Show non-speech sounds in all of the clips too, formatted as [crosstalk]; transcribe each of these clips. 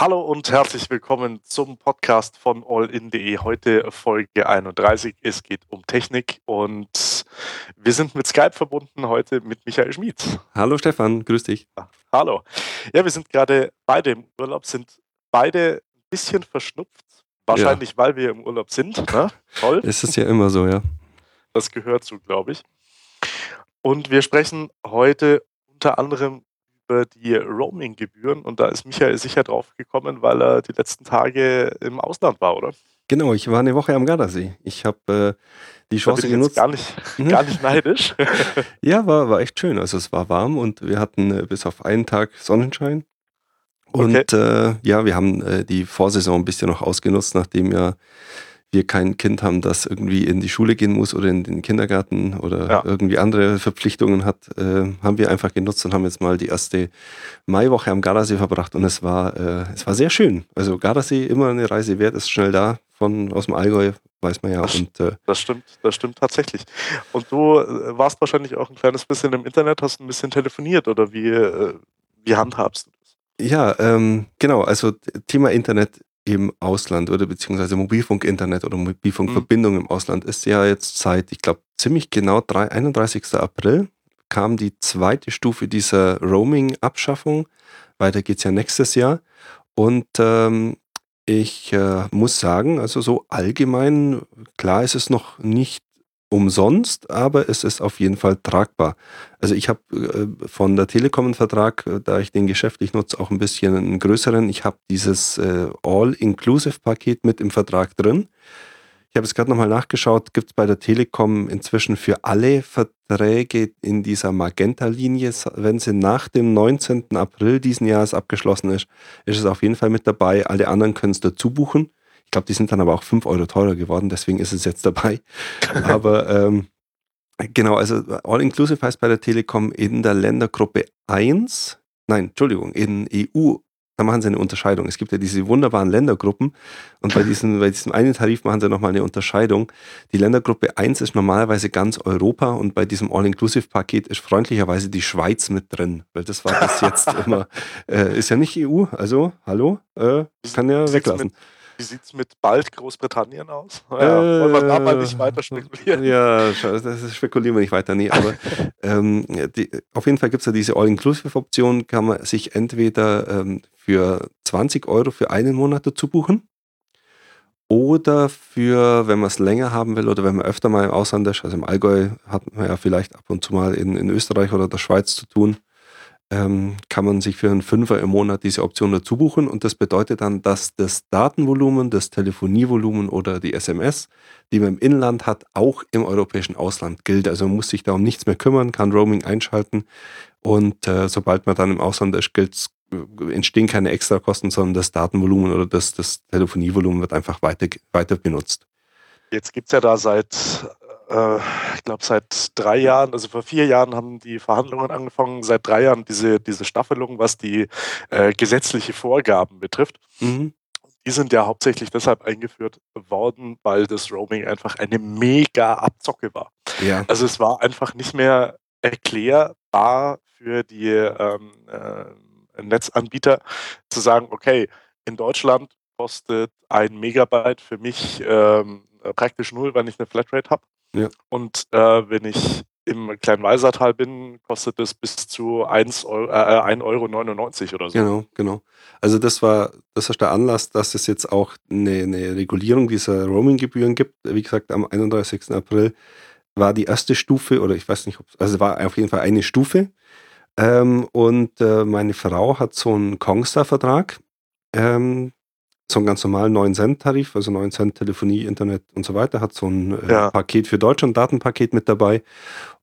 Hallo und herzlich willkommen zum Podcast von allin.de. Heute Folge 31. Es geht um Technik und wir sind mit Skype verbunden heute mit Michael Schmid. Hallo Stefan, grüß dich. Hallo. Ja, wir sind gerade beide im Urlaub, sind beide ein bisschen verschnupft. Wahrscheinlich, ja. weil wir im Urlaub sind. Ne? Toll. [laughs] Es ist ja immer so, ja. Das gehört zu, glaube ich. Und wir sprechen heute unter anderem über die Roaming-Gebühren und da ist Michael sicher drauf gekommen, weil er die letzten Tage im Ausland war, oder? Genau, ich war eine Woche am Gardasee. Ich habe äh, die Chance genutzt. Gar nicht, mhm. gar nicht neidisch. [laughs] ja, war, war echt schön. Also es war warm und wir hatten äh, bis auf einen Tag Sonnenschein. Und okay. äh, ja, wir haben äh, die Vorsaison ein bisschen noch ausgenutzt, nachdem ja wir kein Kind haben, das irgendwie in die Schule gehen muss oder in den Kindergarten oder ja. irgendwie andere Verpflichtungen hat, äh, haben wir einfach genutzt und haben jetzt mal die erste Maiwoche am Gardasee verbracht und es war, äh, es war sehr schön. Also Gardasee immer eine Reise wert, ist schnell da von aus dem Allgäu, weiß man ja. Das, und, äh, das stimmt, das stimmt tatsächlich. Und du äh, warst wahrscheinlich auch ein kleines bisschen im Internet, hast ein bisschen telefoniert oder wie, äh, wie handhabst du das? Ja, ähm, genau. Also Thema Internet im Ausland oder beziehungsweise Mobilfunk-Internet oder Mobilfunkverbindung mhm. im Ausland ist ja jetzt seit, ich glaube, ziemlich genau 3, 31. April kam die zweite Stufe dieser Roaming-Abschaffung. Weiter geht es ja nächstes Jahr. Und ähm, ich äh, muss sagen, also so allgemein, klar ist es noch nicht umsonst, aber es ist auf jeden Fall tragbar. Also ich habe äh, von der Telekom einen Vertrag, äh, da ich den geschäftlich nutze, auch ein bisschen einen größeren. Ich habe dieses äh, All-Inclusive-Paket mit im Vertrag drin. Ich habe es gerade nochmal nachgeschaut, gibt es bei der Telekom inzwischen für alle Verträge in dieser Magenta-Linie, wenn sie nach dem 19. April diesen Jahres abgeschlossen ist, ist es auf jeden Fall mit dabei. Alle anderen können es dazu buchen. Ich glaube, die sind dann aber auch 5 Euro teurer geworden, deswegen ist es jetzt dabei. [laughs] aber ähm, genau, also All-Inclusive heißt bei der Telekom in der Ländergruppe 1, nein, Entschuldigung, in EU, da machen sie eine Unterscheidung. Es gibt ja diese wunderbaren Ländergruppen und bei, diesen, bei diesem einen Tarif machen sie nochmal eine Unterscheidung. Die Ländergruppe 1 ist normalerweise ganz Europa und bei diesem All-Inclusive-Paket ist freundlicherweise die Schweiz mit drin, weil das war bis jetzt [laughs] immer, äh, ist ja nicht EU, also hallo, äh, kann ja weglassen. Wie sieht es mit bald Großbritannien aus? Ja, äh, wollen wir da mal nicht weiter spekulieren? Ja, das spekulieren wir nicht weiter, nee. Aber [laughs] ähm, die, auf jeden Fall gibt es ja diese All-Inclusive-Option, kann man sich entweder ähm, für 20 Euro für einen Monat dazu buchen oder für, wenn man es länger haben will oder wenn man öfter mal im Ausland ist, also im Allgäu hat man ja vielleicht ab und zu mal in, in Österreich oder der Schweiz zu tun, ähm, kann man sich für einen Fünfer im Monat diese Option dazu buchen und das bedeutet dann, dass das Datenvolumen, das Telefonievolumen oder die SMS, die man im Inland hat, auch im europäischen Ausland gilt. Also man muss sich da um nichts mehr kümmern, kann Roaming einschalten und äh, sobald man dann im Ausland ist, gilt, äh, entstehen keine Extrakosten, sondern das Datenvolumen oder das, das Telefonievolumen wird einfach weiter, weiter benutzt. Jetzt gibt es ja da seit äh, ich glaube, seit drei Jahren, also vor vier Jahren haben die Verhandlungen angefangen, seit drei Jahren diese, diese Staffelung, was die äh, gesetzliche Vorgaben betrifft. Mhm. Die sind ja hauptsächlich deshalb eingeführt worden, weil das Roaming einfach eine mega Abzocke war. Ja. Also es war einfach nicht mehr erklärbar für die ähm, äh, Netzanbieter zu sagen, okay, in Deutschland kostet ein Megabyte für mich ähm, praktisch null, wenn ich eine Flatrate habe. Ja. Und äh, wenn ich im kleinen Walsertal bin, kostet es bis zu 1,99 Euro, äh, 1 Euro oder so. Genau, genau. Also das war, das ist der Anlass, dass es jetzt auch eine, eine Regulierung dieser Roaming-Gebühren gibt. Wie gesagt, am 31. April war die erste Stufe, oder ich weiß nicht, ob also war auf jeden Fall eine Stufe. Ähm, und äh, meine Frau hat so einen Kongstar-Vertrag. Ähm, so einen ganz normalen 9-Cent-Tarif, also 9 Cent Telefonie, Internet und so weiter, hat so ein äh, ja. Paket für Deutschland, Datenpaket mit dabei.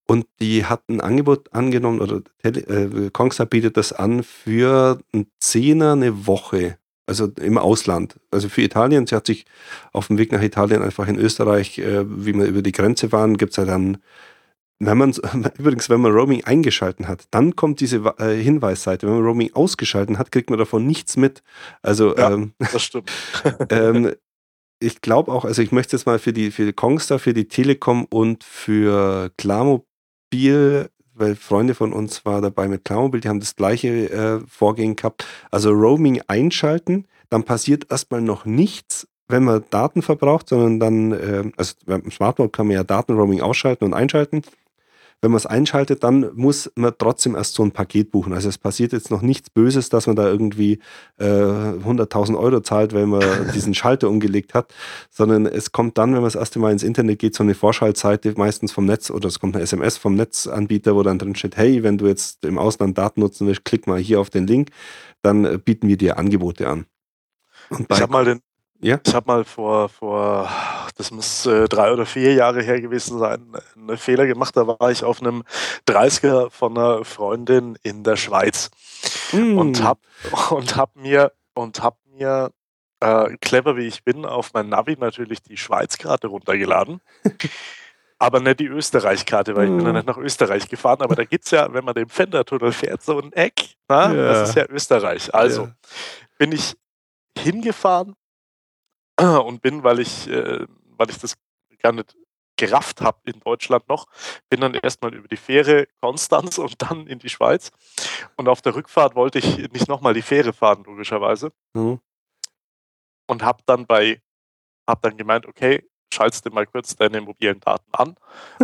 Und die hat ein Angebot angenommen, oder äh, Kongstar bietet das an für einen Zehner eine Woche, also im Ausland. Also für Italien, sie hat sich auf dem Weg nach Italien einfach in Österreich, äh, wie wir über die Grenze waren, gibt es ja dann wenn man [laughs] übrigens, wenn man Roaming eingeschalten hat, dann kommt diese äh, Hinweisseite. Wenn man Roaming ausgeschalten hat, kriegt man davon nichts mit. Also ja, ähm, das stimmt. [laughs] ähm, ich glaube auch, also ich möchte jetzt mal für die für die Kongstar, für die Telekom und für Klarmobil weil Freunde von uns waren dabei mit Klammerbild, die haben das gleiche äh, Vorgehen gehabt. Also Roaming einschalten, dann passiert erstmal noch nichts, wenn man Daten verbraucht, sondern dann, äh, also beim Smartphone kann man ja Datenroaming ausschalten und einschalten. Wenn man es einschaltet, dann muss man trotzdem erst so ein Paket buchen. Also es passiert jetzt noch nichts Böses, dass man da irgendwie äh, 100.000 Euro zahlt, wenn man [laughs] diesen Schalter umgelegt hat, sondern es kommt dann, wenn man das erste Mal ins Internet geht, so eine Vorschaltseite meistens vom Netz oder es kommt eine SMS vom Netzanbieter, wo dann drin steht, hey, wenn du jetzt im Ausland Daten nutzen willst, klick mal hier auf den Link, dann bieten wir dir Angebote an. ich habe mal den ja? Ich habe mal vor, vor, das muss äh, drei oder vier Jahre her gewesen sein, einen Fehler gemacht. Da war ich auf einem 30er von einer Freundin in der Schweiz mm. und habe und hab mir, und hab mir äh, clever wie ich bin, auf mein Navi natürlich die Schweiz-Karte runtergeladen. [laughs] aber nicht die Österreich-Karte, weil ich bin ja mm. nicht nach Österreich gefahren. Aber da gibt es ja, wenn man den Fendertunnel fährt, so ein Eck. Na? Ja. Das ist ja Österreich. Also ja. bin ich hingefahren [clears throat] und bin, weil ich, äh, weil ich das gar nicht gerafft habe in Deutschland noch, bin dann erstmal über die Fähre Konstanz und dann in die Schweiz. Und auf der Rückfahrt wollte ich nicht nochmal die Fähre fahren, logischerweise. Mhm. Und habe dann bei, habe dann gemeint, okay, schaltest du mal kurz deine mobilen Daten an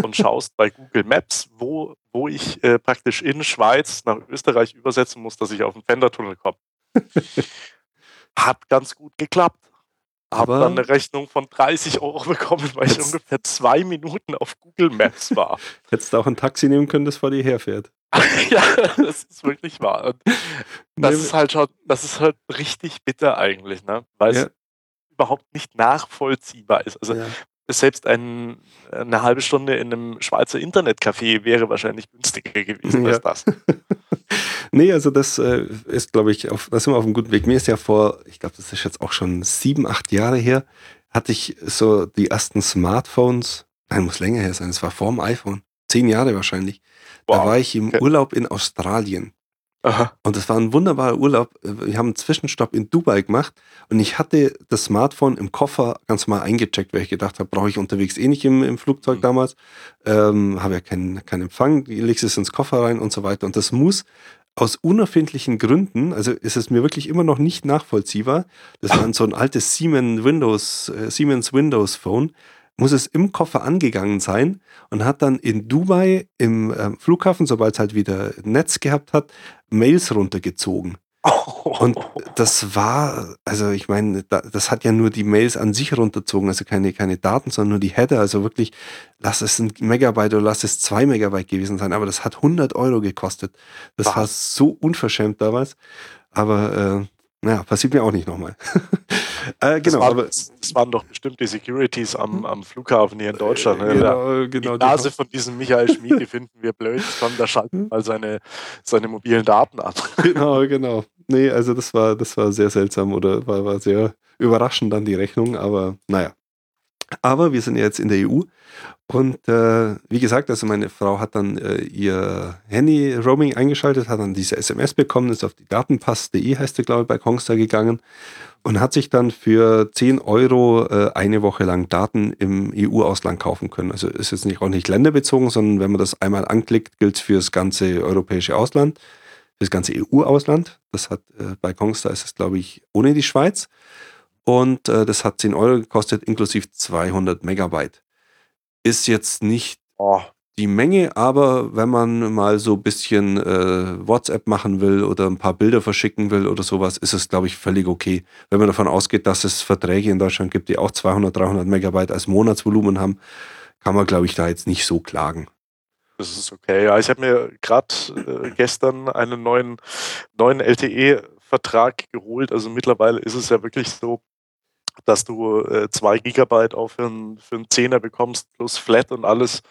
und [laughs] schaust bei Google Maps, wo, wo ich äh, praktisch in Schweiz nach Österreich übersetzen muss, dass ich auf den Fendertunnel komme. [laughs] Hat ganz gut geklappt. Habe dann eine Rechnung von 30 Euro bekommen, weil ich ungefähr zwei Minuten auf Google Maps war. [laughs] Hättest du auch ein Taxi nehmen können, das vor dir herfährt. [laughs] ja, das ist wirklich wahr. Und das ist halt schon, das ist halt richtig bitter eigentlich, ne? Weil ja. es überhaupt nicht nachvollziehbar ist. Also ja. selbst ein, eine halbe Stunde in einem Schweizer Internetcafé wäre wahrscheinlich günstiger gewesen [laughs] ja. als das. Nee, also das äh, ist, glaube ich, auf, da sind wir auf einem guten Weg. Mir ist ja vor, ich glaube, das ist jetzt auch schon sieben, acht Jahre her, hatte ich so die ersten Smartphones, nein, muss länger her sein, es war vor dem iPhone, zehn Jahre wahrscheinlich. Wow. Da war ich im okay. Urlaub in Australien. Aha. Und das war ein wunderbarer Urlaub. Wir haben einen Zwischenstopp in Dubai gemacht und ich hatte das Smartphone im Koffer ganz mal eingecheckt, weil ich gedacht habe, brauche ich unterwegs eh nicht im, im Flugzeug mhm. damals. Ähm, habe ja keinen kein Empfang, legst es ins Koffer rein und so weiter. Und das muss aus unerfindlichen Gründen, also ist es mir wirklich immer noch nicht nachvollziehbar, das war so ein altes Siemens Windows, äh, Siemens Windows Phone, muss es im Koffer angegangen sein und hat dann in Dubai im äh, Flughafen, sobald es halt wieder Netz gehabt hat, Mails runtergezogen. Und das war, also ich meine, das hat ja nur die Mails an sich runterzogen, also keine, keine Daten, sondern nur die Header. Also wirklich, lass es ein Megabyte oder lass es zwei Megabyte gewesen sein, aber das hat 100 Euro gekostet. Das Was? war so unverschämt damals. Aber äh, naja, passiert mir auch nicht nochmal. [laughs] äh, genau, das, waren, aber, das waren doch bestimmt die Securities am, am Flughafen hier in Deutschland. Ne? Genau, genau, die Nase die von diesem Michael Schmied, die finden wir blöd. Komm, da schalten [laughs] mal seine, seine mobilen Daten ab. Genau, genau. Nee, also das war, das war sehr seltsam oder war, war sehr überraschend dann die Rechnung, aber naja. Aber wir sind jetzt in der EU und äh, wie gesagt, also meine Frau hat dann äh, ihr Handy-Roaming eingeschaltet, hat dann diese SMS bekommen, ist auf die Datenpass.de, heißt der, glaube ich, bei Kongstar gegangen und hat sich dann für 10 Euro äh, eine Woche lang Daten im EU-Ausland kaufen können. Also ist jetzt nicht auch nicht länderbezogen, sondern wenn man das einmal anklickt, gilt es für das ganze europäische Ausland das ganze EU-Ausland. Das hat äh, bei Kongstar ist es, glaube ich, ohne die Schweiz. Und äh, das hat 10 Euro gekostet, inklusive 200 Megabyte. Ist jetzt nicht oh. die Menge, aber wenn man mal so ein bisschen äh, WhatsApp machen will oder ein paar Bilder verschicken will oder sowas, ist es, glaube ich, völlig okay. Wenn man davon ausgeht, dass es Verträge in Deutschland gibt, die auch 200, 300 Megabyte als Monatsvolumen haben, kann man, glaube ich, da jetzt nicht so klagen. Das ist okay. Ja, ich habe mir gerade äh, gestern einen neuen, neuen LTE-Vertrag geholt. Also mittlerweile ist es ja wirklich so, dass du äh, zwei Gigabyte auch für, ein, für einen Zehner bekommst, plus Flat und alles.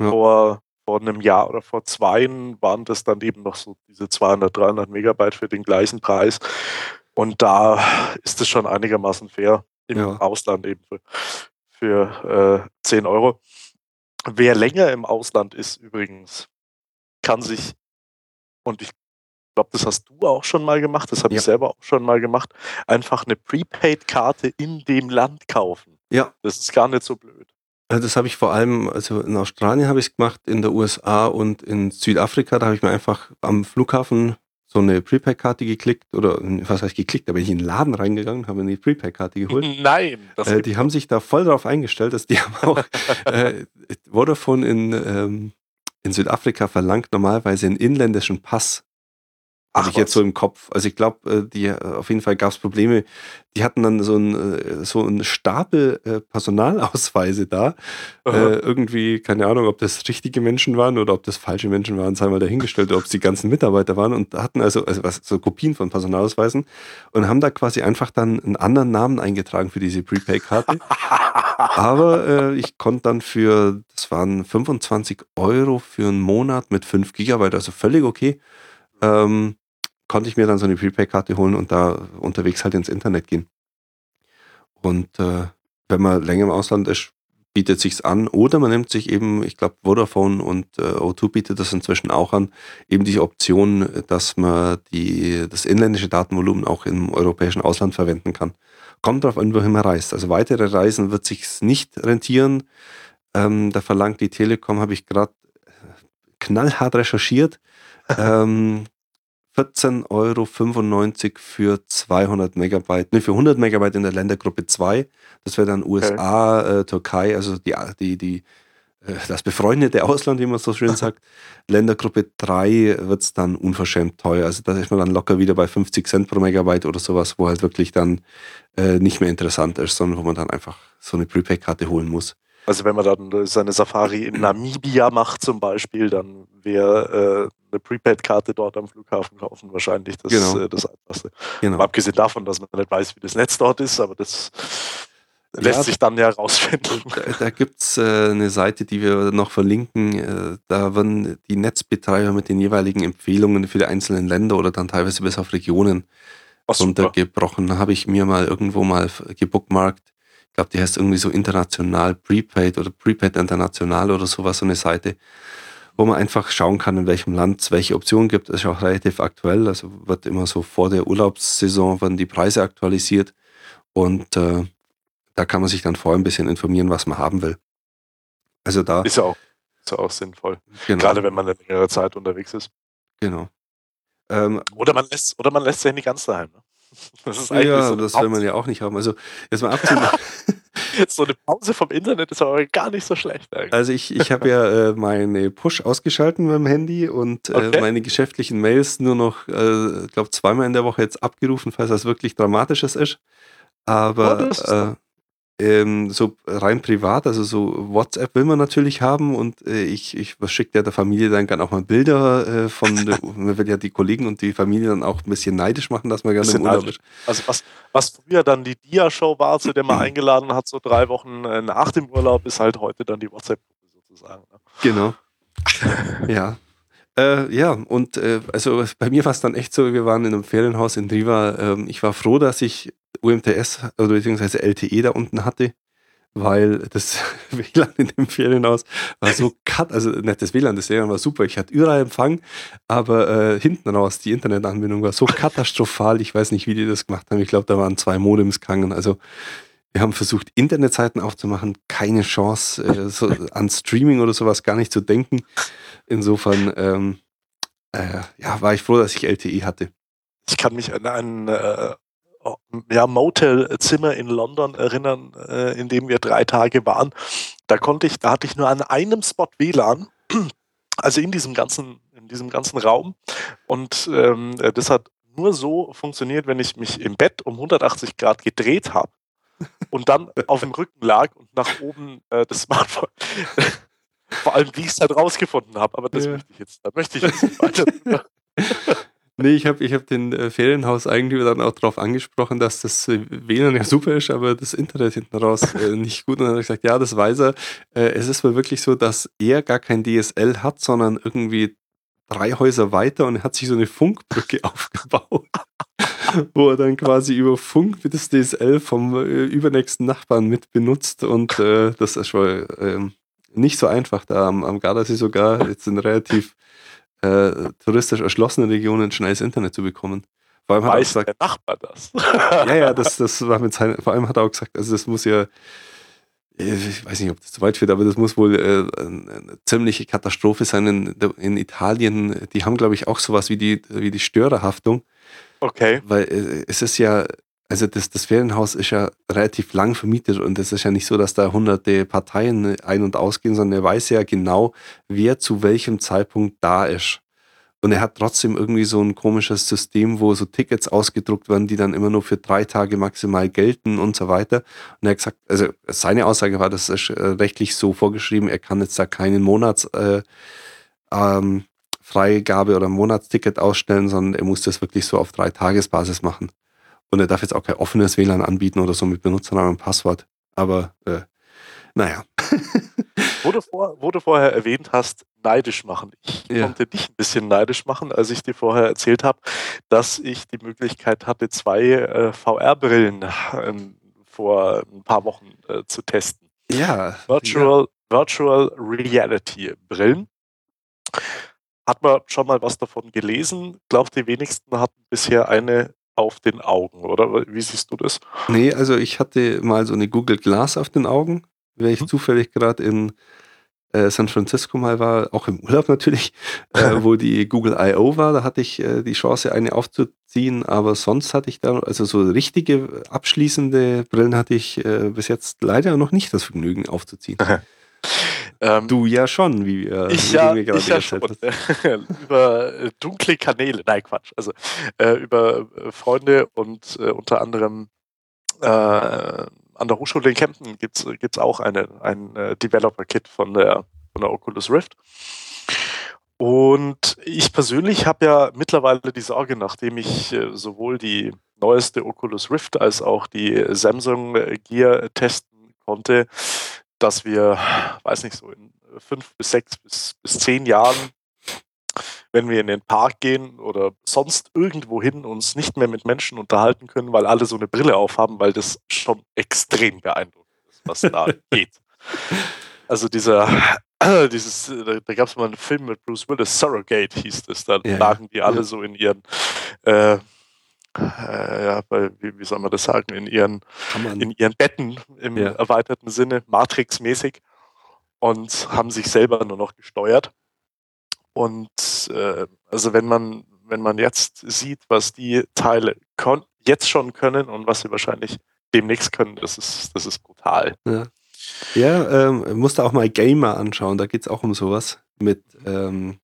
Ja. Vor, vor einem Jahr oder vor zwei waren das dann eben noch so diese 200, 300 Megabyte für den gleichen Preis. Und da ist es schon einigermaßen fair im ja. Ausland eben für, für äh, 10 Euro. Wer länger im Ausland ist übrigens, kann sich, und ich glaube, das hast du auch schon mal gemacht, das habe ja. ich selber auch schon mal gemacht, einfach eine Prepaid-Karte in dem Land kaufen. Ja. Das ist gar nicht so blöd. Das habe ich vor allem, also in Australien habe ich es gemacht, in der USA und in Südafrika, da habe ich mir einfach am Flughafen so eine Prepaid-Karte geklickt oder was heißt geklickt, da bin ich in den Laden reingegangen, habe mir die Prepaid-Karte geholt. [laughs] Nein, äh, die haben sich da voll drauf eingestellt, dass die [laughs] haben auch äh, Vodafone in, ähm, in Südafrika verlangt normalerweise einen inländischen Pass habe ich jetzt so im Kopf. Also ich glaube, äh, die äh, auf jeden Fall gab es Probleme. Die hatten dann so einen äh, so einen Stapel Personalausweise da. Äh, irgendwie, keine Ahnung, ob das richtige Menschen waren oder ob das falsche Menschen waren, sei mal dahingestellt, ob es die ganzen Mitarbeiter waren und hatten also, also was, so Kopien von Personalausweisen und haben da quasi einfach dann einen anderen Namen eingetragen für diese Prepaid-Karte. [laughs] Aber äh, ich konnte dann für, das waren 25 Euro für einen Monat mit 5 Gigabyte, also völlig okay. Ähm, konnte ich mir dann so eine Prepaid-Karte holen und da unterwegs halt ins Internet gehen. Und äh, wenn man länger im Ausland ist, bietet sich's an. Oder man nimmt sich eben, ich glaube, Vodafone und äh, O2 bietet das inzwischen auch an, eben die Option, dass man die, das inländische Datenvolumen auch im europäischen Ausland verwenden kann. Kommt darauf an, wohin man reist. Also weitere Reisen wird sich's nicht rentieren. Ähm, da verlangt die Telekom, habe ich gerade knallhart recherchiert, [laughs] ähm, 14,95 Euro für 200 Megabyte, ne, für 100 Megabyte in der Ländergruppe 2. Das wäre dann USA, okay. äh, Türkei, also die, die, die, äh, das befreundete Ausland, wie man so schön [laughs] sagt. Ländergruppe 3 wird es dann unverschämt teuer. Also da ist man dann locker wieder bei 50 Cent pro Megabyte oder sowas, wo halt wirklich dann äh, nicht mehr interessant ist, sondern wo man dann einfach so eine Prepaid-Karte holen muss. Also wenn man dann seine Safari in Namibia macht zum Beispiel, dann wäre äh, eine Prepaid-Karte dort am Flughafen kaufen wahrscheinlich das, genau. äh, das Einfachste. Genau. abgesehen davon, dass man nicht weiß, wie das Netz dort ist, aber das lässt ja, sich dann ja herausfinden. Da, da gibt es äh, eine Seite, die wir noch verlinken. Äh, da werden die Netzbetreiber mit den jeweiligen Empfehlungen für die einzelnen Länder oder dann teilweise bis auf Regionen Ach, runtergebrochen. Da habe ich mir mal irgendwo mal gebookmarkt. Ich glaube, die heißt irgendwie so international Prepaid oder Prepaid International oder sowas, so eine Seite wo man einfach schauen kann, in welchem Land es welche Optionen gibt. Das ist auch relativ aktuell. Also wird immer so vor der Urlaubssaison werden die Preise aktualisiert und äh, da kann man sich dann vorher ein bisschen informieren, was man haben will. Also da ist ja auch, ist ja auch sinnvoll. Genau. Gerade wenn man eine längere Zeit unterwegs ist. Genau. Ähm, oder man lässt oder man lässt sich nicht ganz daheim. Ne? Das ist eigentlich ja, so das will man ja auch nicht haben. Also jetzt mal abziehen. [laughs] so eine Pause vom Internet ist aber gar nicht so schlecht eigentlich. Also ich, ich habe ja äh, meine Push ausgeschalten dem Handy und äh, okay. meine geschäftlichen Mails nur noch, äh, glaube zweimal in der Woche jetzt abgerufen, falls das wirklich Dramatisches ist. Aber oh, ähm, so rein privat, also so WhatsApp will man natürlich haben und äh, ich, ich schicke ja der Familie dann gerne auch mal Bilder äh, von, [laughs] man will ja die Kollegen und die Familie dann auch ein bisschen neidisch machen, dass man gerne im Urlaub ist. Also was, was früher dann die Dia-Show war, zu der man [clears throat] eingeladen hat, so drei Wochen äh, nach dem Urlaub, ist halt heute dann die WhatsApp-Gruppe sozusagen. Ne? Genau. [laughs] ja. Äh, ja, und äh, also bei mir war es dann echt so, wir waren in einem Ferienhaus in Riva. Ähm, ich war froh, dass ich UMTS oder beziehungsweise LTE da unten hatte, weil das [laughs] WLAN in dem Ferienhaus war so cut, also nicht das WLAN, das WLAN war super, ich hatte überall Empfang, aber äh, hinten raus, die Internetanbindung war so katastrophal, ich weiß nicht, wie die das gemacht haben, ich glaube, da waren zwei Modems gegangen, also wir haben versucht, Internetseiten aufzumachen, keine Chance, äh, so an Streaming oder sowas gar nicht zu denken. Insofern, ähm, äh, ja, war ich froh, dass ich LTE hatte. Ich kann mich an einen äh, ja, Motelzimmer in London erinnern, äh, in dem wir drei Tage waren. Da konnte ich, da hatte ich nur an einem Spot WLAN, [clears throat] also in diesem ganzen, in diesem ganzen Raum. Und ähm, das hat nur so funktioniert, wenn ich mich im Bett um 180 Grad gedreht habe und dann [laughs] auf dem Rücken lag und nach oben äh, das Smartphone. [laughs] Vor allem, wie ich es halt rausgefunden habe, aber das ja. möchte ich jetzt, da möchte ich jetzt nicht weiter. [laughs] Nee, ich habe ich hab den äh, Ferienhauseigentümer dann auch darauf angesprochen, dass das äh, WLAN ja super ist, aber das Internet hinten raus äh, [laughs] nicht gut. Und dann hat er gesagt, ja, das weiß er. Äh, es ist wohl wirklich so, dass er gar kein DSL hat, sondern irgendwie drei Häuser weiter und er hat sich so eine Funkbrücke [laughs] aufgebaut, wo er dann quasi über Funk das DSL vom äh, übernächsten Nachbarn mit benutzt und äh, das ist wohl ähm, nicht so einfach da am, am Gardasee sogar jetzt in relativ äh, touristisch erschlossenen Regionen schnelles Internet zu bekommen. Vor allem hat Weiß er gesagt, der Nachbar das? [laughs] ja, ja, das, das war mit seinen, vor allem hat er auch gesagt, also das muss ja, ich weiß nicht, ob das zu weit führt, aber das muss wohl äh, eine ziemliche Katastrophe sein in, in Italien. Die haben, glaube ich, auch sowas wie die, wie die Störerhaftung. Okay. Weil äh, es ist ja, also das, das Ferienhaus ist ja relativ lang vermietet und es ist ja nicht so, dass da hunderte Parteien ein- und ausgehen, sondern er weiß ja genau, wer zu welchem Zeitpunkt da ist. Und er hat trotzdem irgendwie so ein komisches System, wo so Tickets ausgedruckt werden, die dann immer nur für drei Tage maximal gelten und so weiter. Und er hat gesagt, also seine Aussage war, das ist äh, rechtlich so vorgeschrieben, er kann jetzt da keinen Monats äh, ähm, oder Monatsticket ausstellen, sondern er muss das wirklich so auf drei Tagesbasis machen. Und er darf jetzt auch kein offenes WLAN anbieten oder so mit Benutzernamen und Passwort. Aber äh, naja. [laughs] wo, du vor, wo du vorher erwähnt hast, neidisch machen. Ich Ja. konnte dich ein bisschen neidisch machen, als ich dir vorher erzählt habe, dass ich die Möglichkeit hatte, zwei äh, VR-Brillen ähm, vor ein paar Wochen äh, zu testen. Ja. Virtual, Virtual Reality Brillen. Hat man schon mal was davon gelesen? Glaubt die wenigsten hatten bisher eine auf den Augen, oder? Wie siehst du das? Nee, also ich hatte mal so eine Google Glass auf den Augen, weil ich Mhm. zufällig gerade in äh, San Francisco mal war, auch im Urlaub natürlich, äh, [laughs] wo die Google I.O. war. Da hatte ich äh, die Chance, eine aufzuziehen, aber sonst hatte ich da, also so richtige abschließende Brillen hatte ich äh, bis jetzt leider noch nicht das Vergnügen aufzuziehen. [laughs] Ähm, Du ja schon, wie, äh, Ich ja, gerade ich ja schon. [laughs] über äh, dunkle Kanäle, nein Quatsch, also äh, über äh, Freunde und äh, unter anderem äh, an der Hochschule in Kempten gibt es auch eine, ein Developer-Kit von der, von der Oculus Rift. Und ich persönlich habe ja mittlerweile die Sorge, nachdem ich sowohl die neueste Oculus Rift als auch die Samsung Gear testen konnte, dass wir, weiß nicht, so in fünf bis sechs bis, bis zehn Jahren, wenn wir in den Park gehen oder sonst irgendwo hin, uns nicht mehr mit Menschen unterhalten können, weil alle so eine Brille aufhaben, weil das schon extrem beeindruckend ist, was da [laughs] geht. Also dieser, dieses, da, da gab es mal einen Film mit Bruce Willis, Surrogate hieß das, da Ja, lagen die alle so in ihren, äh, äh, ja, bei, wie, wie soll man das sagen, in ihren in ihren Betten im Ja. erweiterten Sinne, Matrix-mäßig, und haben sich selber nur noch gesteuert. Und äh, also wenn man, wenn man jetzt sieht, was die Teile jetzt schon können und was sie wahrscheinlich demnächst können, das ist, das ist brutal. ja, ja ähm, musst du auch mal Gamer anschauen, da geht es auch um sowas mit ähm,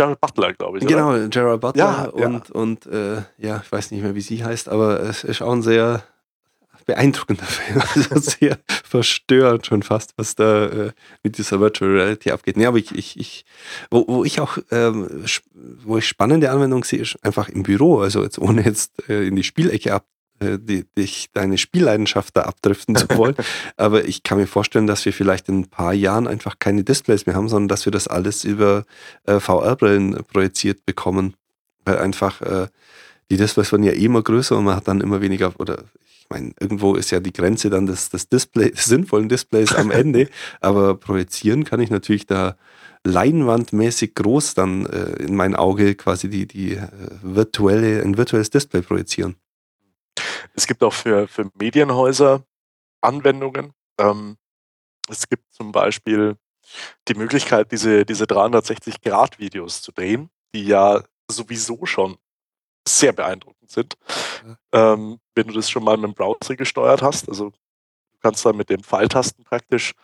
Jared Butler, glaube ich. Oder? Genau, Gerard Butler Ja, ja. und, und äh, ja, ich weiß nicht mehr, wie sie heißt, aber es ist auch ein sehr beeindruckender [laughs] Film, also sehr verstörend schon fast, was da äh, mit dieser Virtual Reality abgeht. Nee, aber ich, ich, ich wo, wo ich auch, ähm, wo ich spannende Anwendung sehe, ist einfach im Büro, also jetzt ohne jetzt äh, in die Spielecke ab, äh, die, dich deine Spielleidenschaft da abdriften zu wollen, [laughs] aber ich kann mir vorstellen, dass wir vielleicht in ein paar Jahren einfach keine Displays mehr haben, sondern dass wir das alles über äh, VR-Brillen projiziert bekommen, weil einfach äh, die Displays werden ja eh immer größer und man hat dann immer weniger, oder ich meine, irgendwo ist ja die Grenze dann des, des Display, des sinnvollen Displays am Ende, [laughs] aber projizieren kann ich natürlich da leinwandmäßig groß dann äh, in mein Auge quasi die, die äh, virtuelle, ein virtuelles Display projizieren. Es gibt auch für, für Medienhäuser Anwendungen. Ähm, es gibt zum Beispiel die Möglichkeit, diese, diese 360-Grad-Videos zu drehen, die ja sowieso schon sehr beeindruckend sind. Ähm, wenn du das schon mal mit dem Browser gesteuert hast, also du kannst dann mit den Pfeiltasten praktisch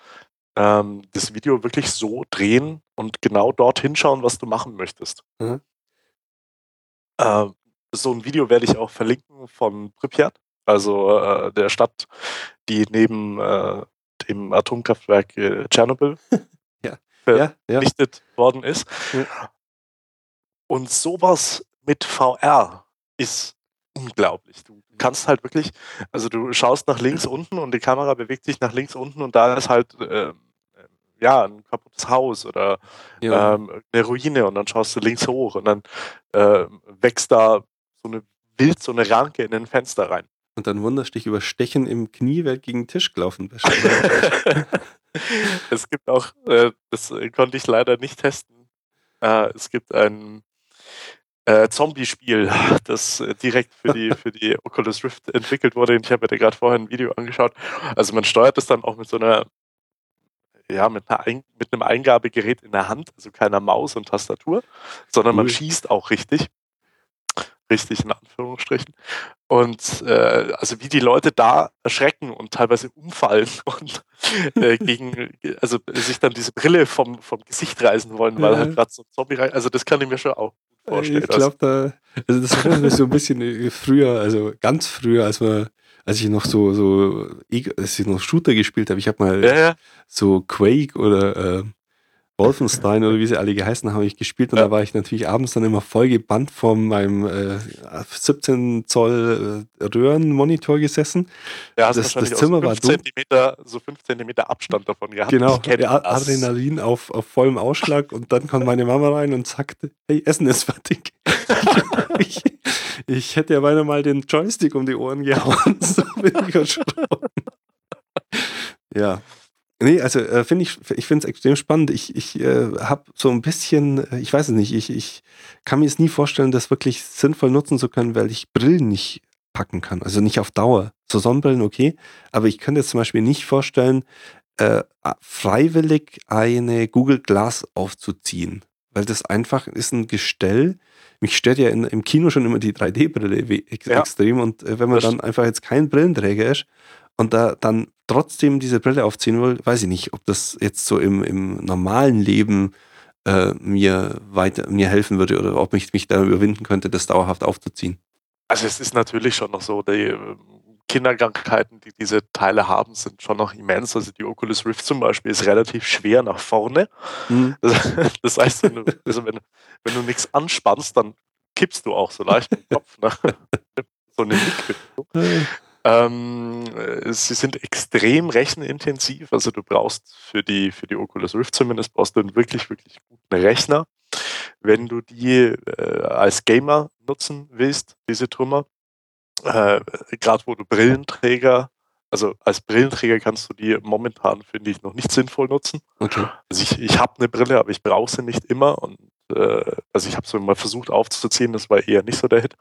ähm, das Video wirklich so drehen und genau dort hinschauen, was du machen möchtest. Mhm. Ähm, so ein Video werde ich auch verlinken von Pripyat, also äh, der Stadt, die neben äh, dem Atomkraftwerk äh, Tschernobyl [laughs] Ja, ver- ja. vernichtet worden ist. Ja. Und sowas mit VR ist unglaublich. Du kannst halt wirklich, also du schaust nach links [laughs] unten und die Kamera bewegt sich nach links unten und da ist halt ähm, ja ein kaputtes Haus oder Ja. ähm, eine Ruine und dann schaust du links hoch und dann ähm, wächst da so eine wild so eine Ranke in ein Fenster rein. Und dann wunderst dich über Stechen im Knie, weil gegen den Tisch gelaufen bist. [laughs] es gibt auch, äh, das konnte ich leider nicht testen. Äh, es gibt ein, äh, Zombie-Spiel, das direkt für die, für die [laughs] Oculus Rift entwickelt wurde. Ich habe mir da gerade vorher ein Video angeschaut. Also man steuert das dann auch mit so einer, ja, mit, einer Ein mit einem Eingabegerät in der Hand, also keiner Maus und Tastatur, sondern man schießt auch richtig richtig in Anführungsstrichen. Und äh, also wie die Leute da erschrecken und teilweise umfallen [laughs] und äh, [laughs] gegen, also sich dann diese Brille vom, vom Gesicht reißen wollen, weil ja. halt gerade so ein Zombie rein. Also das kann ich mir schon auch vorstellen. Ich glaube, da, also das erinnert mich so ein bisschen äh, früher, also ganz früher, als wir als ich noch so, so, als ich noch Shooter gespielt habe, ich habe mal ja, ja. so Quake oder äh, Wolfenstein oder wie sie alle geheißen haben, ich gespielt und ja. da war ich natürlich abends dann immer voll gebannt vor meinem äh, 17 Zoll äh, Röhrenmonitor gesessen. Ja, das, das Zimmer war Zentimeter, so 5 Zentimeter Abstand davon gehabt. Genau, Adrenalin auf, auf vollem Ausschlag und dann kommt meine Mama rein und sagte, hey, Essen ist fertig. [laughs] ich, ich hätte ja beinahe mal den Joystick um die Ohren gehauen, [laughs] so bin ich erschrocken. Ja, Nee, also äh, finde ich, ich finde es extrem spannend. Ich, ich äh, habe so ein bisschen, äh, ich weiß es nicht, ich, ich kann mir es nie vorstellen, das wirklich sinnvoll nutzen zu können, weil ich Brillen nicht packen kann. Also nicht auf Dauer. So Sonnenbrillen, okay. Aber ich könnte jetzt zum Beispiel nicht vorstellen, äh, freiwillig eine Google Glass aufzuziehen. Weil das einfach ist ein Gestell. Mich stört ja in, im Kino schon immer die 3D-Brille ex ja. extrem. Und äh, wenn man dann einfach jetzt kein Brillenträger ist und da dann trotzdem diese Brille aufziehen will, weiß ich nicht, ob das jetzt so im, im normalen Leben äh, mir weiter mir helfen würde oder ob ich mich da überwinden könnte, das dauerhaft aufzuziehen. Also es ist natürlich schon noch so, die ähm, Kinderkrankheiten, die diese Teile haben, sind schon noch immens. Also die Oculus Rift zum Beispiel ist relativ schwer nach vorne. Mhm. Das, [laughs] heißt, wenn du, also wenn, wenn du nichts anspannst, dann kippst du auch so leicht den Kopf. Ne? [laughs] so eine Liquid. Ähm, sie sind extrem rechenintensiv. Also du brauchst für die, für die Oculus Rift zumindest brauchst du einen wirklich, wirklich guten Rechner. Wenn du die äh, als Gamer nutzen willst, diese Trümmer, äh, gerade wo du Brillenträger, also als Brillenträger kannst du die momentan, finde ich, noch nicht sinnvoll nutzen. Okay. Also ich, ich habe eine Brille, aber ich brauche sie nicht immer. Und äh, also ich habe so mal versucht aufzuziehen, das war eher nicht so der Hit.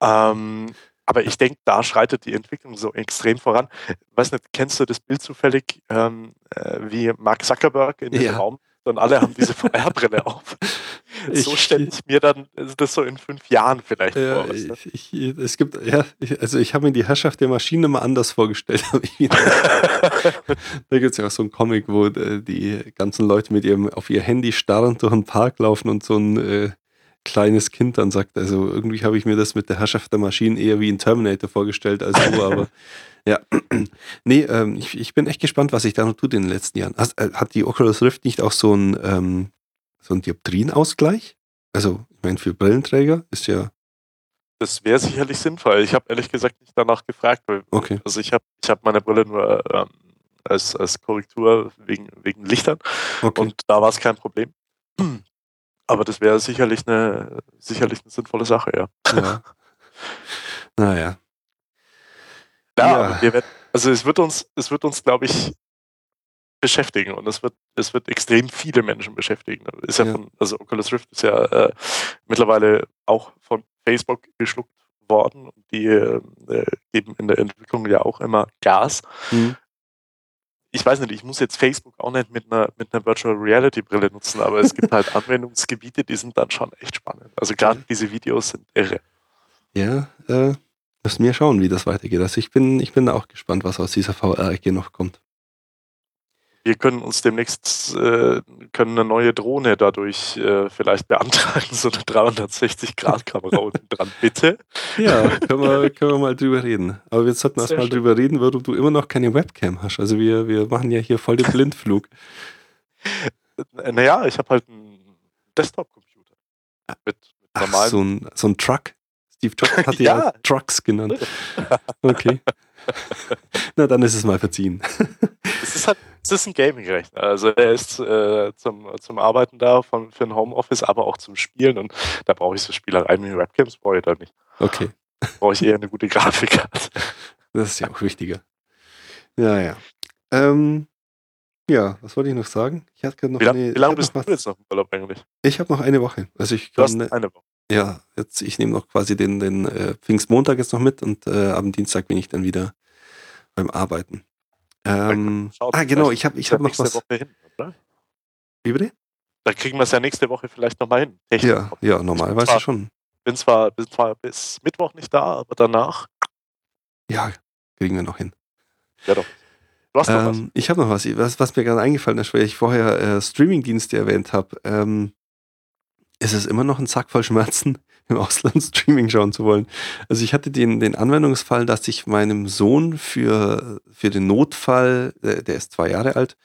Ähm, aber ich denke, da schreitet die Entwicklung so extrem voran. Weiß nicht, kennst du das Bild zufällig, ähm, äh, wie Mark Zuckerberg in dem ja. Raum und alle haben diese [laughs] VR-Brille auf. so stelle ich mir dann das so in fünf Jahren vielleicht ja, vor. Ich, ich, es gibt, ja, ich, also ich habe mir die Herrschaft der Maschine mal anders vorgestellt. [laughs] da gibt es ja auch so einen Comic, wo äh, die ganzen Leute mit ihrem auf ihr Handy starrend durch den Park laufen und so ein äh, kleines Kind dann sagt. Also irgendwie habe ich mir das mit der Herrschaft der Maschinen eher wie ein Terminator vorgestellt als so, [laughs] aber ja. [clears throat] nee, ähm, ich, ich bin echt gespannt, was sich da noch tut in den letzten Jahren. Hat, äh, hat die Oculus Rift nicht auch so ein, ähm, so ein Dioptrienausgleich? Also, ich meine, für Brillenträger ist ja. Das wäre sicherlich sinnvoll. Ich habe ehrlich gesagt nicht danach gefragt. Weil, okay. Also ich habe ich hab meine Brille nur ähm, als, als Korrektur wegen, wegen Lichtern okay. und da war es kein Problem. Aber das wäre sicherlich eine, sicherlich eine sinnvolle Sache, ja. ja. Naja. Ja, ja. Werden, also es wird uns, es wird uns, glaube ich, beschäftigen und es wird, es wird extrem viele Menschen beschäftigen. Ist ja, ja. Von, also Oculus Rift ist ja äh, mittlerweile auch von Facebook geschluckt worden und die äh, geben in der Entwicklung ja auch immer Gas. Mhm ich weiß nicht, ich muss jetzt Facebook auch nicht mit einer, mit einer Virtual Reality Brille nutzen, aber es gibt halt [laughs] Anwendungsgebiete, die sind dann schon echt spannend. Also gerade diese Videos sind irre. Ja, äh, müssen wir schauen, wie das weitergeht. Also ich bin, ich bin auch gespannt, was aus dieser VR-Ecke noch kommt wir können uns demnächst äh, können eine neue Drohne dadurch äh, vielleicht beantragen, [laughs] so eine 360-Grad-Kamera unten dran, bitte. Ja, können wir, können wir mal drüber reden. Aber wir sollten erst mal drüber reden, warum du immer noch keine Webcam hast. Also wir, wir machen ja hier voll den Blindflug. naja, ich habe halt einen Desktop-Computer. Mit, mit Ach, so ein, so ein Truck. Steve Jobs [laughs] hat ja, ja Trucks genannt. Okay. [laughs] Na, dann ist es mal verziehen. Es ist halt es ist ein Gaming-Rechner. Also er ist äh, zum, zum Arbeiten da von, für ein Homeoffice, aber auch zum Spielen. Und da brauche ich so Spielereien wie Webcams, brauche ich da nicht. Okay. Brauche ich eher eine gute Grafikkarte. Das ist ja auch wichtiger. Ja, ja. Ähm, ja, was wollte ich noch sagen? Ich hatte noch wie, lang, eine, wie lange bist du jetzt noch im Urlaub eigentlich? Ich habe noch eine Woche. Also ich kann, eine Woche. ja, jetzt, ich nehme noch quasi den, den äh, Pfingstmontag jetzt noch mit und äh, am Dienstag bin ich dann wieder beim Arbeiten. Ähm, ah, genau, ich habe ich hab noch was. Woche hin, oder? Wie bitte? Dann kriegen wir es ja nächste Woche vielleicht nochmal hin. Ja, ja, normalerweise schon. Bin zwar, bin zwar bis Mittwoch nicht da, aber danach. Ja, kriegen wir noch hin. Ja, doch. Du hast noch ähm, was. Ich habe noch was, was, was mir gerade eingefallen ist, weil ich vorher äh, Streaming-Dienste erwähnt habe. Ähm, ist es immer noch ein Sack voll Schmerzen, im [laughs] Ausland Streaming schauen zu wollen. Also ich hatte den, den Anwendungsfall, dass ich meinem Sohn für, für den Notfall, der, ist zwei Jahre alt,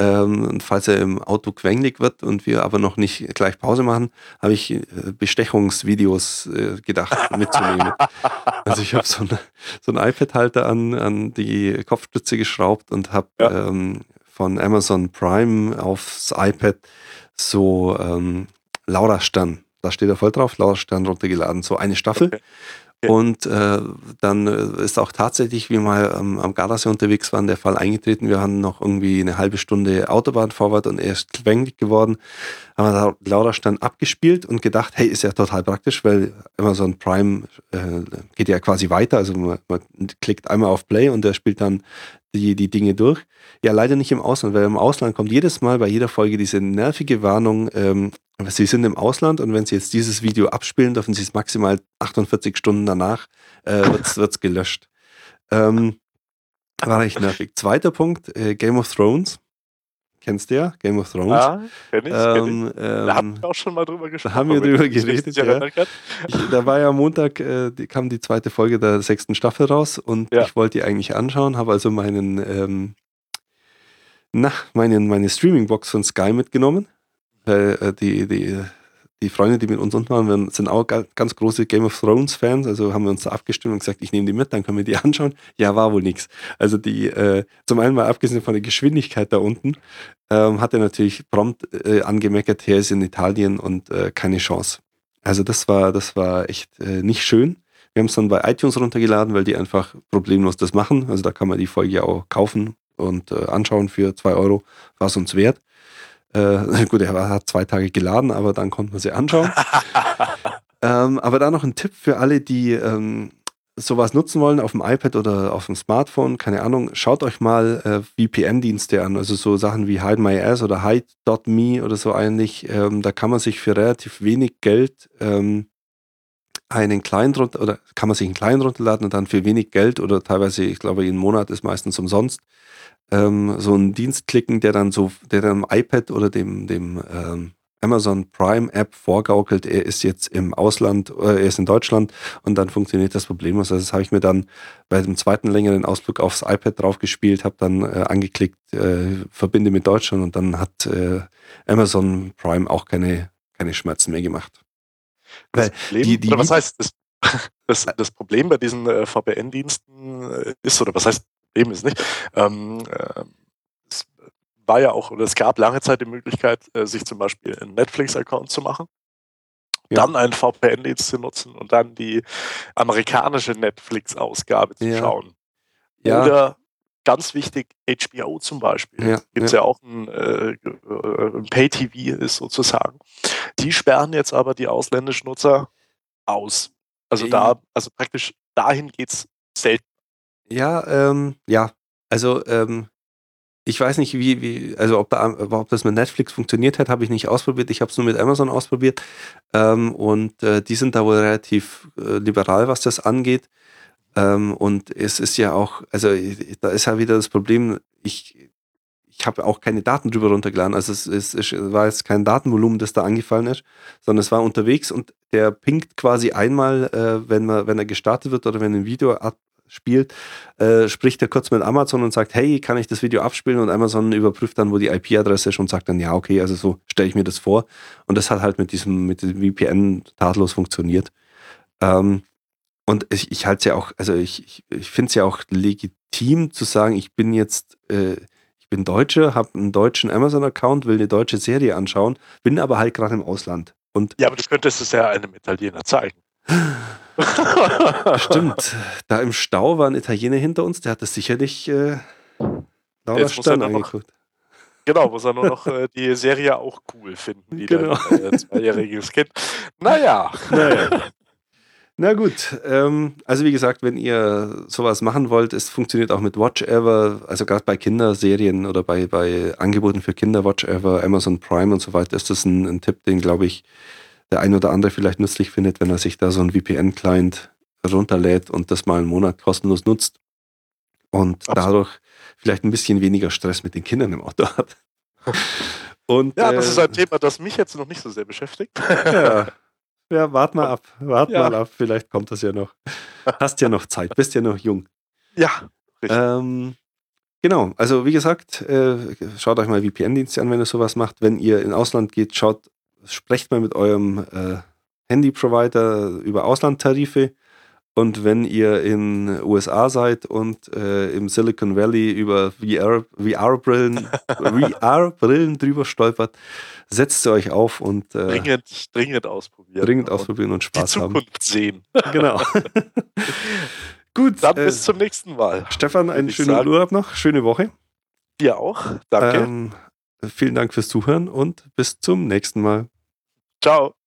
ähm, und falls er im Auto quengelig wird und wir aber noch nicht gleich Pause machen, habe ich äh, Bestechungsvideos äh, gedacht mitzunehmen. [laughs] also ich habe so, eine, so einen iPad-Halter an, an die Kopfstütze geschraubt und habe ja. ähm, von Amazon Prime aufs iPad so ähm, Laura Stern. Da steht er voll drauf, Laura Stern runtergeladen. So eine Staffel. Okay. Und äh, dann äh, ist auch tatsächlich, wie wir mal ähm, am Gardasee unterwegs waren, der Fall eingetreten. Wir haben noch irgendwie eine halbe Stunde Autobahnvorwärts und er ist quengelig geworden. Haben wir Laura Stern abgespielt und gedacht, hey, ist ja total praktisch, weil Amazon Prime äh, geht ja quasi weiter. Also man, man, klickt einmal auf Play und der spielt dann die, die Dinge durch. Ja, leider nicht im Ausland, weil im Ausland kommt jedes Mal bei jeder Folge diese nervige Warnung, ähm, Sie sind im Ausland und wenn Sie jetzt dieses Video abspielen, dürfen Sie es maximal 48 Stunden danach, äh, wird es gelöscht. Ähm, war echt nervig. Zweiter Punkt, äh, Game of Thrones. Kennst du ja, Game of Thrones. Ja, kenn ich. Ähm, kenn ich. Ähm, da haben wir auch schon mal drüber gesprochen. Da haben wir drüber geredet, ja. Ich, da war ja am Montag, äh, die, kam die zweite Folge der sechsten Staffel raus und ja. ich wollte die eigentlich anschauen, habe also meinen, ähm, na, meinen, meine Streaming-Box von Sky mitgenommen weil äh, die, die, die Freunde, die mit uns unten waren, sind auch ganz große Game of Thrones Fans, also haben wir uns da abgestimmt und gesagt, ich nehme die mit, dann können wir die [laughs] anschauen. Ja, war wohl nichts. Also die, äh, zum einen mal abgesehen von der Geschwindigkeit da unten, ähm, hat er natürlich prompt äh, angemeckert, er ist in Italien und äh, keine Chance. Also das war, das war echt äh, nicht schön. Wir haben es dann bei iTunes runtergeladen, weil die einfach problemlos das machen. Also da kann man die Folge auch kaufen und äh, anschauen für zwei Euro, war es uns wert. Äh, [laughs] gut, er hat zwei Tage geladen, aber dann konnte man sie anschauen. [laughs] ähm, aber da noch ein Tipp für alle, die ähm, sowas nutzen wollen auf dem iPad oder auf dem Smartphone, keine Ahnung, schaut euch mal äh, VPN-Dienste an, also so Sachen wie Hide My Ass oder Hide.me oder so eigentlich. Ähm, da kann man sich für relativ wenig Geld ähm, einen Client runter oder kann man sich einen Client runterladen und dann für wenig Geld oder teilweise, ich glaube, jeden Monat ist meistens umsonst, ähm, so einen Dienst klicken, der dann so, der dann am iPad oder dem, dem ähm, Amazon Prime App vorgaukelt, er ist jetzt im Ausland, äh, er ist in Deutschland und dann funktioniert das problemlos. Also das habe ich mir dann bei dem zweiten längeren Ausflug aufs iPad draufgespielt, habe dann äh, angeklickt, äh, verbinde mit Deutschland und dann hat äh, Amazon Prime auch keine, keine Schmerzen mehr gemacht. Das Problem, die, die, oder was heißt das, [laughs] das, das Problem bei diesen äh, VPN-Diensten äh, ist, oder was heißt Problem ist nicht. Ähm, äh, es war ja auch, oder es gab lange Zeit die Möglichkeit, äh, sich zum Beispiel einen Netflix-Account zu machen, ja. dann einen VPN-Dienst zu nutzen und dann die amerikanische Netflix-Ausgabe zu ja. schauen. Ja. Oder ganz wichtig, HBO zum Beispiel. Ja, Gibt es ja. ja. auch ein, äh, ein Pay-TV ist sozusagen. Die sperren jetzt aber die ausländischen Nutzer aus. Also da, also praktisch dahin geht es selten. Ja, ähm, ja. Also, ähm, ich weiß nicht, wie, wie, also ob, da, ob das mit Netflix funktioniert hat, habe ich nicht ausprobiert. Ich habe es nur mit Amazon ausprobiert. Ähm, und äh, die sind da wohl relativ äh, liberal, was das angeht. Ähm, und es ist ja auch, also da ist ja wieder das Problem, ich, ich habe auch keine Daten drüber runtergeladen. Also es, es, es, war jetzt kein Datenvolumen, das da angefallen ist, sondern es war unterwegs und der pinkt quasi einmal, äh, wenn, man, wenn er gestartet wird oder wenn ein Video ab, spielt, äh, spricht er kurz mit Amazon und sagt, hey, kann ich das Video abspielen? Und Amazon überprüft dann, wo die IP-Adresse ist und sagt dann, ja, okay, also so stelle ich mir das vor. Und das hat halt mit diesem, mit dem VPN tadellos funktioniert. Ähm, und ich, ich halte es ja auch, also ich, ich, ich finde es ja auch legitim zu sagen, ich bin jetzt, äh, ich bin Deutsche, habe einen deutschen Amazon-Account, will eine deutsche Serie anschauen, bin aber halt gerade im Ausland. Und ja, aber du könntest es ja einem Italiener zeigen. [laughs] [laughs] Stimmt. Da im Stau war ein Italiener hinter uns, der hat das sicherlich äh, Laura Stern angeguckt. Genau, muss er nur noch äh, die Serie auch cool finden, die Genau. dein äh, zweijähriges Kind. Naja. Naja. Na gut, ähm, also wie gesagt, wenn ihr sowas machen wollt, es funktioniert auch mit Watch Ever, also gerade bei Kinderserien oder bei, bei Angeboten für Kinder, Watch Ever, Amazon Prime und so weiter, ist das ein, ein Tipp, den glaube ich der ein oder andere vielleicht nützlich findet, wenn er sich da so ein VPN-Client runterlädt und das mal einen Monat kostenlos nutzt und Absolut. dadurch vielleicht ein bisschen weniger Stress mit den Kindern im Auto hat. [laughs] Und, Ja, das äh, ist ein Thema, das mich jetzt noch nicht so sehr beschäftigt. ja. [laughs] ja, wart mal ab. Wart Ja. mal ab. Vielleicht kommt das ja noch. Hast ja noch Zeit. Bist ja noch jung. Ja, richtig. Ähm, genau. Also, wie gesagt, äh, schaut euch mal VPN-Dienste an, wenn ihr sowas macht. Wenn ihr in Ausland geht, schaut, sprecht mal mit eurem äh, Handy-Provider über Auslandtarife. Und wenn ihr in USA seid und äh, im Silicon Valley über VR VR-Brillen [laughs] VR-Brillen drüber stolpert, setzt ihr euch auf und äh, dringend, dringend ausprobieren. dringend ausprobieren und Die Spaß haben. Zukunft sehen. Genau. [laughs] Gut, Dann äh, bis zum nächsten Mal. Stefan, einen schönen sagen. Urlaub noch, schöne Woche. Dir auch. Danke. Ähm, vielen Dank fürs Zuhören und bis zum nächsten Mal. Ciao.